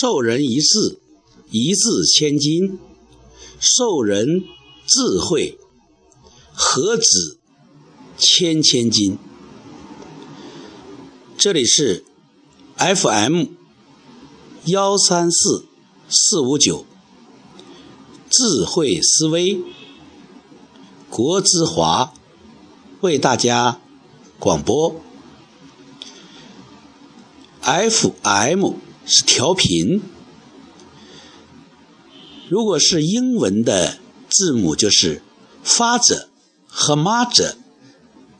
授人一字，一字千金；授人智慧，何止千千金？这里是 FM 幺三四四五九，智慧思维，国之华为大家广播。FM 是调频，如果是英文的字母，就是 Father 和 Mother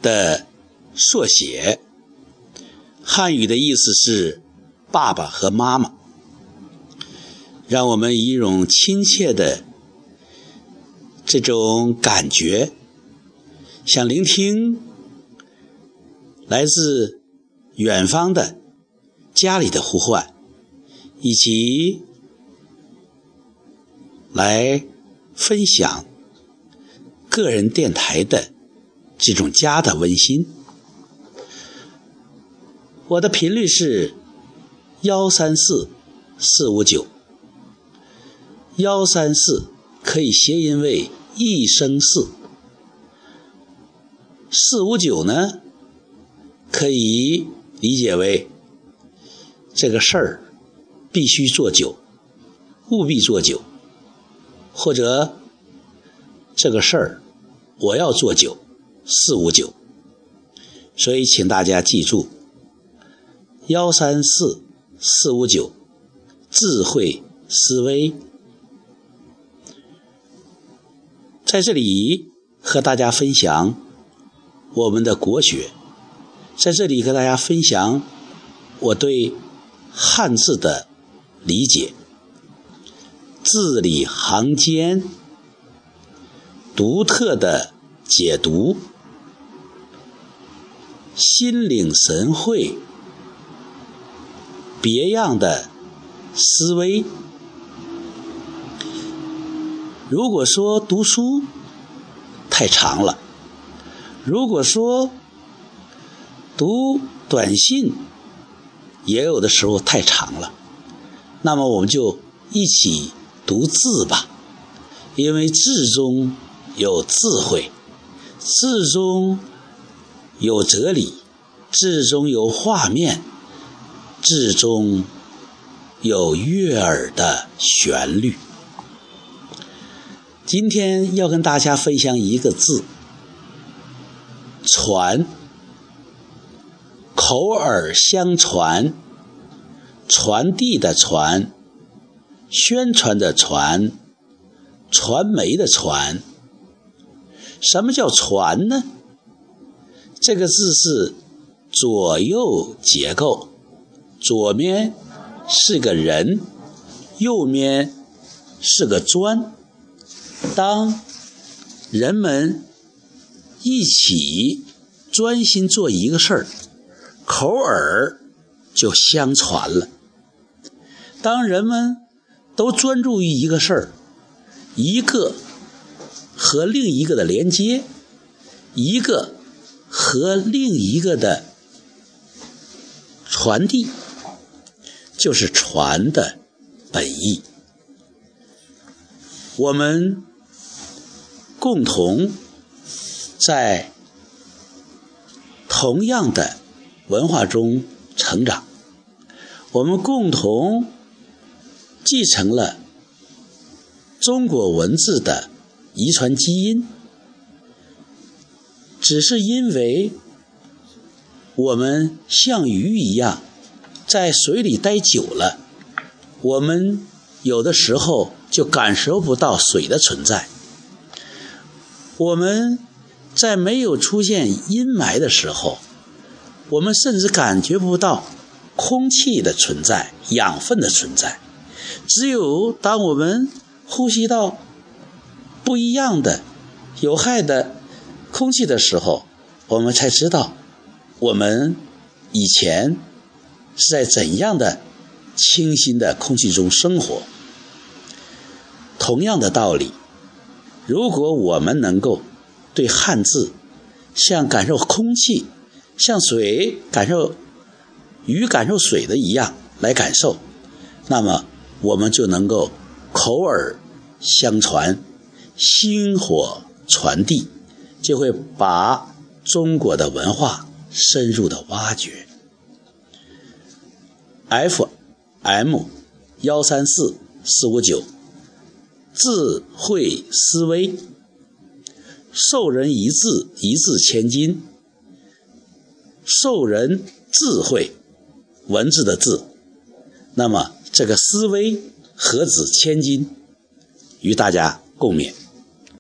的缩写。汉语的意思是爸爸和妈妈。让我们以一种亲切的这种感觉，想聆听来自远方的。家里的呼唤，以及来分享个人电台的这种家的温馨。我的频率是幺三四四五九，幺三四可以谐音为一生四，四五九呢可以理解为。这个事儿必须做久，务必做久，或者这个事儿我要做久，四五九。所以，请大家记住：幺三四四五九，智慧思维。在这里和大家分享我们的国学，在这里和大家分享我对。汉字的理解，字里行间独特的解读，心领神会，别样的思维。如果说读书太长了，如果说读短信。也有的时候太长了，那么我们就一起读字吧，因为字中有智慧，字中有哲理，字中有画面，字中有悦耳的旋律。今天要跟大家分享一个字“传”。口耳相传，传递的传，宣传的传，传媒的传。什么叫传呢？这个字是左右结构，左面是个人，右面是个砖。当人们一起专心做一个事儿。口耳就相传了。当人们都专注于一个事儿，一个和另一个的连接，一个和另一个的传递，就是传的本意。我们共同在同样的。文化中成长，我们共同继承了中国文字的遗传基因。只是因为我们像鱼一样在水里待久了，我们有的时候就感受不到水的存在。我们在没有出现阴霾的时候。我们甚至感觉不到空气的存在、养分的存在。只有当我们呼吸到不一样的有害的空气的时候，我们才知道我们以前是在怎样的清新的空气中生活。同样的道理，如果我们能够对汉字像感受空气。像水感受鱼感受水的一样来感受，那么我们就能够口耳相传，薪火传递，就会把中国的文化深入的挖掘。F M 幺三四四五九，智慧思维，授人一字一字千金，授人智慧，文字的字，那么这个思维何止千金？与大家共勉。